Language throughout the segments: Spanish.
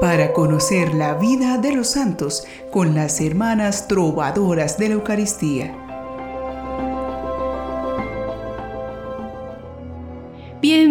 Para conocer la vida de los santos con las hermanas trovadoras de la Eucaristía.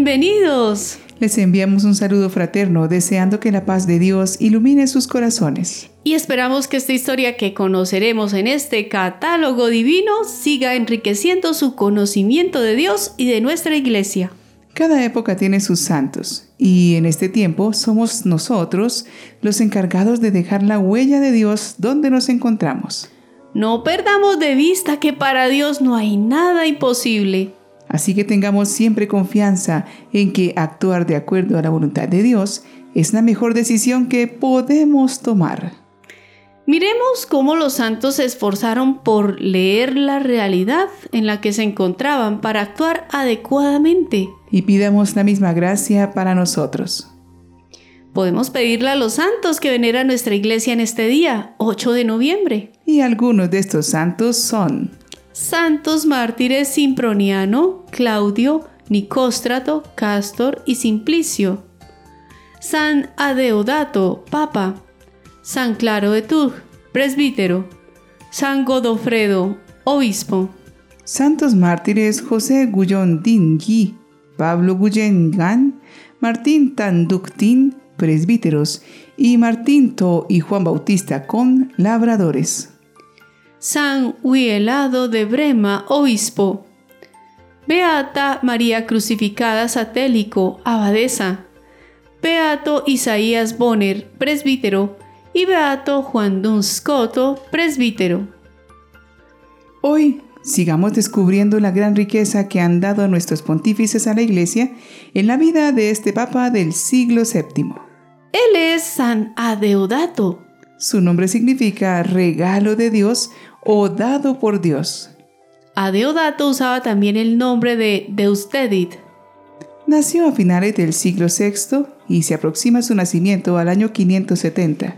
Bienvenidos. Les enviamos un saludo fraterno, deseando que la paz de Dios ilumine sus corazones. Y esperamos que esta historia que conoceremos en este catálogo divino siga enriqueciendo su conocimiento de Dios y de nuestra iglesia. Cada época tiene sus santos, y en este tiempo somos nosotros los encargados de dejar la huella de Dios donde nos encontramos. No perdamos de vista que para Dios no hay nada imposible. Así que tengamos siempre confianza en que actuar de acuerdo a la voluntad de Dios es la mejor decisión que podemos tomar. Miremos cómo los santos se esforzaron por leer la realidad en la que se encontraban para actuar adecuadamente. Y pidamos la misma gracia para nosotros. Podemos pedirle a los santos que venera nuestra iglesia en este día, 8 de noviembre. Y algunos de estos santos son Santos mártires Simproniano, Claudio, Nicóstrato, Castor y Simplicio. San Adeodato, Papa. San Claro de Tug, presbítero. San Godofredo, obispo. Santos mártires José Guyon Dingi, Pablo Guyen Gan, Martín Tanductín, presbíteros, y Martín To y Juan Bautista con labradores. San Huielado de Brema, obispo. Beata María Crucificada Satélico, abadesa. Beato Isaías Bonner, presbítero y Beato Juan Dunscoto, presbítero. Hoy sigamos descubriendo la gran riqueza que han dado nuestros pontífices a la Iglesia en la vida de este Papa del siglo VII. Él es San Adeodato. Su nombre significa regalo de Dios o dado por Dios. Adeodato usaba también el nombre de Deustedit. Nació a finales del siglo VI y se aproxima su nacimiento al año 570.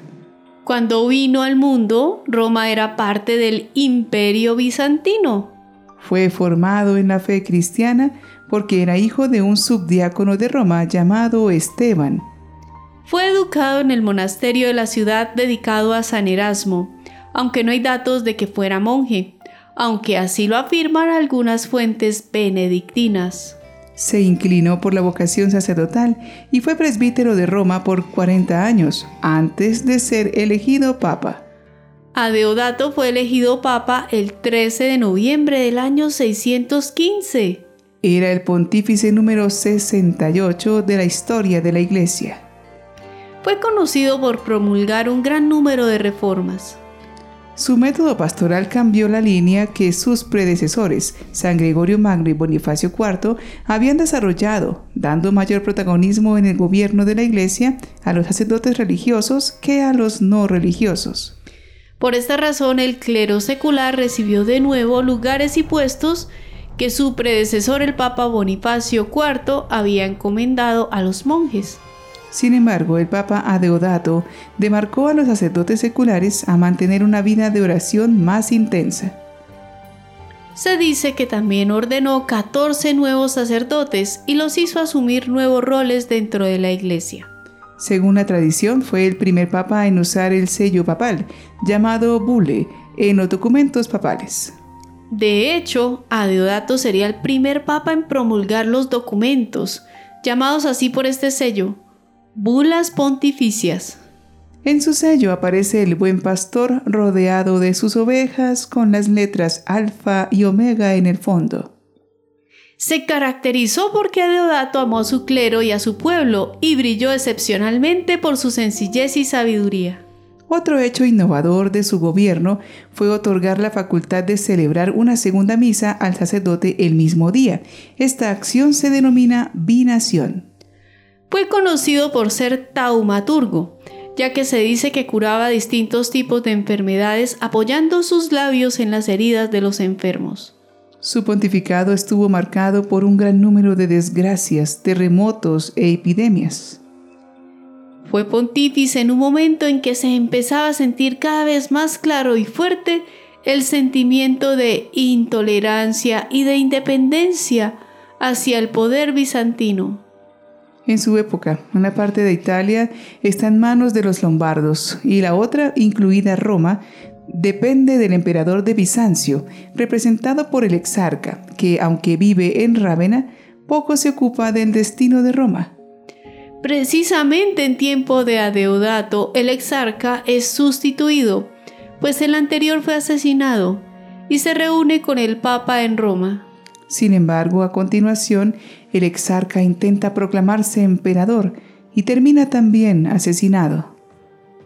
Cuando vino al mundo, Roma era parte del imperio bizantino. Fue formado en la fe cristiana porque era hijo de un subdiácono de Roma llamado Esteban. Fue educado en el monasterio de la ciudad dedicado a San Erasmo, aunque no hay datos de que fuera monje, aunque así lo afirman algunas fuentes benedictinas. Se inclinó por la vocación sacerdotal y fue presbítero de Roma por 40 años, antes de ser elegido papa. Adeodato fue elegido papa el 13 de noviembre del año 615. Era el pontífice número 68 de la historia de la Iglesia. Fue conocido por promulgar un gran número de reformas. Su método pastoral cambió la línea que sus predecesores, San Gregorio Magno y Bonifacio IV, habían desarrollado, dando mayor protagonismo en el gobierno de la Iglesia a los sacerdotes religiosos que a los no religiosos. Por esta razón, el clero secular recibió de nuevo lugares y puestos que su predecesor, el Papa Bonifacio IV, había encomendado a los monjes. Sin embargo, el Papa Adeodato demarcó a los sacerdotes seculares a mantener una vida de oración más intensa. Se dice que también ordenó 14 nuevos sacerdotes y los hizo asumir nuevos roles dentro de la iglesia. Según la tradición, fue el primer papa en usar el sello papal, llamado bule, en los documentos papales. De hecho, Adeodato sería el primer papa en promulgar los documentos, llamados así por este sello, bulas pontificias. En su sello aparece el buen pastor rodeado de sus ovejas con las letras alfa y omega en el fondo. Se caracterizó porque Adeodato amó a su clero y a su pueblo y brilló excepcionalmente por su sencillez y sabiduría. Otro hecho innovador de su gobierno fue otorgar la facultad de celebrar una segunda misa al sacerdote el mismo día. Esta acción se denomina binación. Fue conocido por ser taumaturgo, ya que se dice que curaba distintos tipos de enfermedades apoyando sus labios en las heridas de los enfermos. Su pontificado estuvo marcado por un gran número de desgracias, terremotos e epidemias. Fue pontífice en un momento en que se empezaba a sentir cada vez más claro y fuerte el sentimiento de intolerancia y de independencia hacia el poder bizantino. En su época, una parte de Italia está en manos de los lombardos y la otra, incluida Roma, depende del emperador de Bizancio, representado por el exarca, que aunque vive en Rávena, poco se ocupa del destino de Roma. Precisamente en tiempo de Adeodato, el exarca es sustituido, pues el anterior fue asesinado, y se reúne con el Papa en Roma. Sin embargo, a continuación, el exarca intenta proclamarse emperador y termina también asesinado.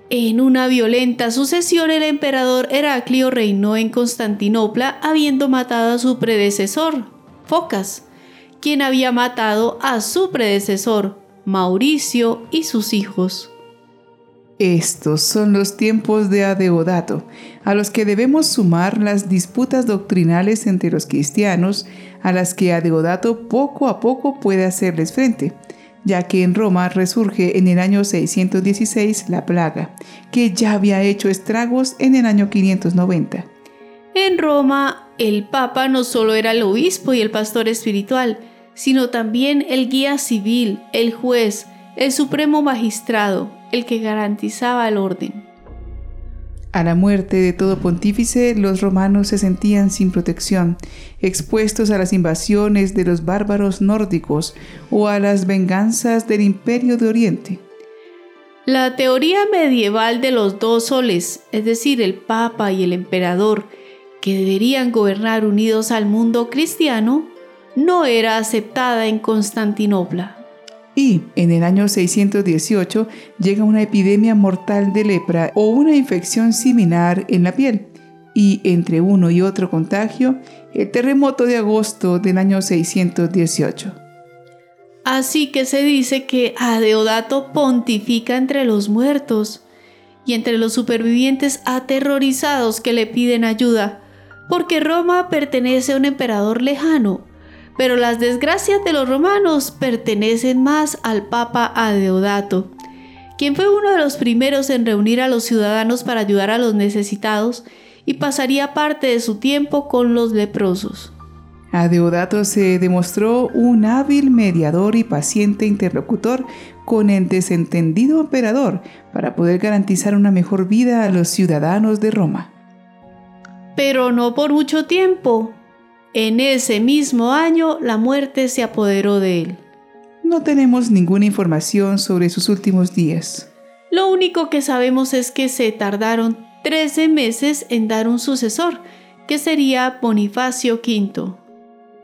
En una violenta sucesión, el emperador Heraclio reinó en Constantinopla habiendo matado a su predecesor, Focas, quien había matado a su predecesor, Mauricio y sus hijos. Estos son los tiempos de Adeodato, a los que debemos sumar las disputas doctrinales entre los cristianos, a las que Adeodato poco a poco puede hacerles frente, ya que en Roma resurge en el año 616 la plaga, que ya había hecho estragos en el año 590. En Roma, el Papa no solo era el obispo y el pastor espiritual, sino también el guía civil, el juez, el supremo magistrado, el que garantizaba el orden. A la muerte de todo pontífice, los romanos se sentían sin protección, expuestos a las invasiones de los bárbaros nórdicos o a las venganzas del imperio de Oriente. La teoría medieval de los dos soles, es decir, el Papa y el Emperador, que deberían gobernar unidos al mundo cristiano, no era aceptada en Constantinopla. Y en el año 618 llega una epidemia mortal de lepra o una infección similar en la piel. Y entre uno y otro contagio, el terremoto de agosto del año 618. Así que se dice que Adeodato pontifica entre los muertos y entre los supervivientes aterrorizados que le piden ayuda, porque Roma pertenece a un emperador lejano pero las desgracias de los romanos pertenecen más al Papa Adeodato, quien fue uno de los primeros en reunir a los ciudadanos para ayudar a los necesitados y pasaría parte de su tiempo con los leprosos. Adeodato se demostró un hábil mediador y paciente interlocutor con el desentendido emperador para poder garantizar una mejor vida a los ciudadanos de Roma. Pero no por mucho tiempo, en ese mismo año la muerte se apoderó de él. No tenemos ninguna información sobre sus últimos días. Lo único que sabemos es que se tardaron 13 meses en dar un sucesor, que sería Bonifacio V.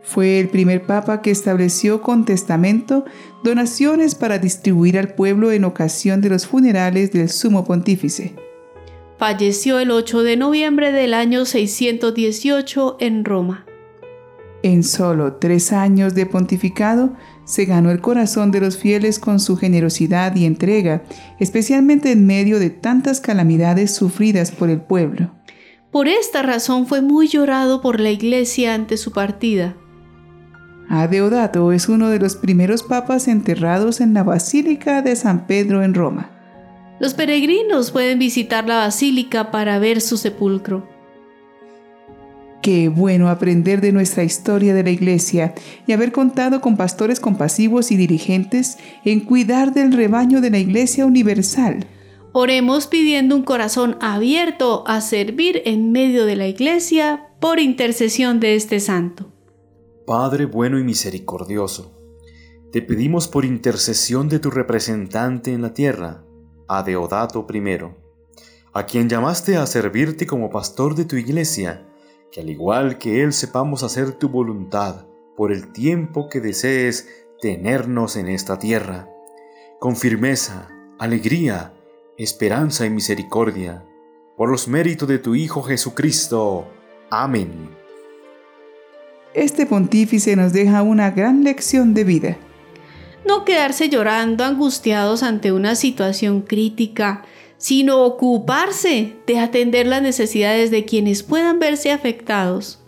Fue el primer papa que estableció con testamento donaciones para distribuir al pueblo en ocasión de los funerales del sumo pontífice. Falleció el 8 de noviembre del año 618 en Roma. En solo tres años de pontificado, se ganó el corazón de los fieles con su generosidad y entrega, especialmente en medio de tantas calamidades sufridas por el pueblo. Por esta razón fue muy llorado por la iglesia ante su partida. Adeodato es uno de los primeros papas enterrados en la Basílica de San Pedro en Roma. Los peregrinos pueden visitar la basílica para ver su sepulcro. Qué bueno aprender de nuestra historia de la Iglesia y haber contado con pastores compasivos y dirigentes en cuidar del rebaño de la Iglesia Universal. Oremos pidiendo un corazón abierto a servir en medio de la Iglesia por intercesión de este santo. Padre bueno y misericordioso, te pedimos por intercesión de tu representante en la tierra, Adeodato I, a quien llamaste a servirte como pastor de tu iglesia, que al igual que Él sepamos hacer tu voluntad por el tiempo que desees tenernos en esta tierra, con firmeza, alegría, esperanza y misericordia, por los méritos de tu Hijo Jesucristo. Amén. Este pontífice nos deja una gran lección de vida. No quedarse llorando angustiados ante una situación crítica, sino ocuparse de atender las necesidades de quienes puedan verse afectados.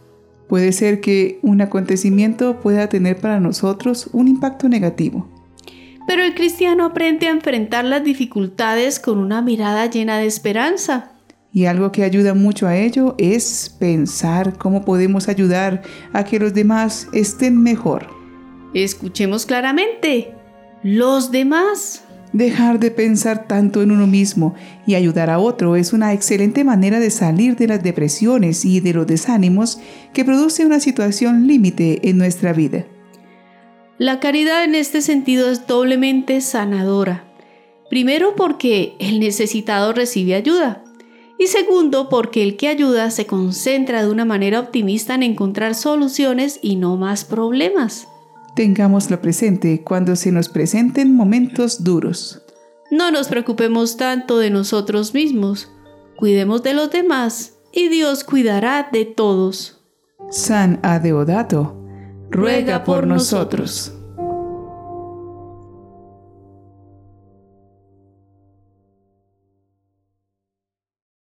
Puede ser que un acontecimiento pueda tener para nosotros un impacto negativo. Pero el cristiano aprende a enfrentar las dificultades con una mirada llena de esperanza. Y algo que ayuda mucho a ello es pensar cómo podemos ayudar a que los demás estén mejor. Escuchemos claramente. Los demás. Dejar de pensar tanto en uno mismo y ayudar a otro es una excelente manera de salir de las depresiones y de los desánimos que produce una situación límite en nuestra vida. La caridad en este sentido es doblemente sanadora. Primero porque el necesitado recibe ayuda y segundo porque el que ayuda se concentra de una manera optimista en encontrar soluciones y no más problemas. Tengámoslo presente cuando se nos presenten momentos duros. No nos preocupemos tanto de nosotros mismos, cuidemos de los demás y Dios cuidará de todos. San Adeodato, ruega por nosotros.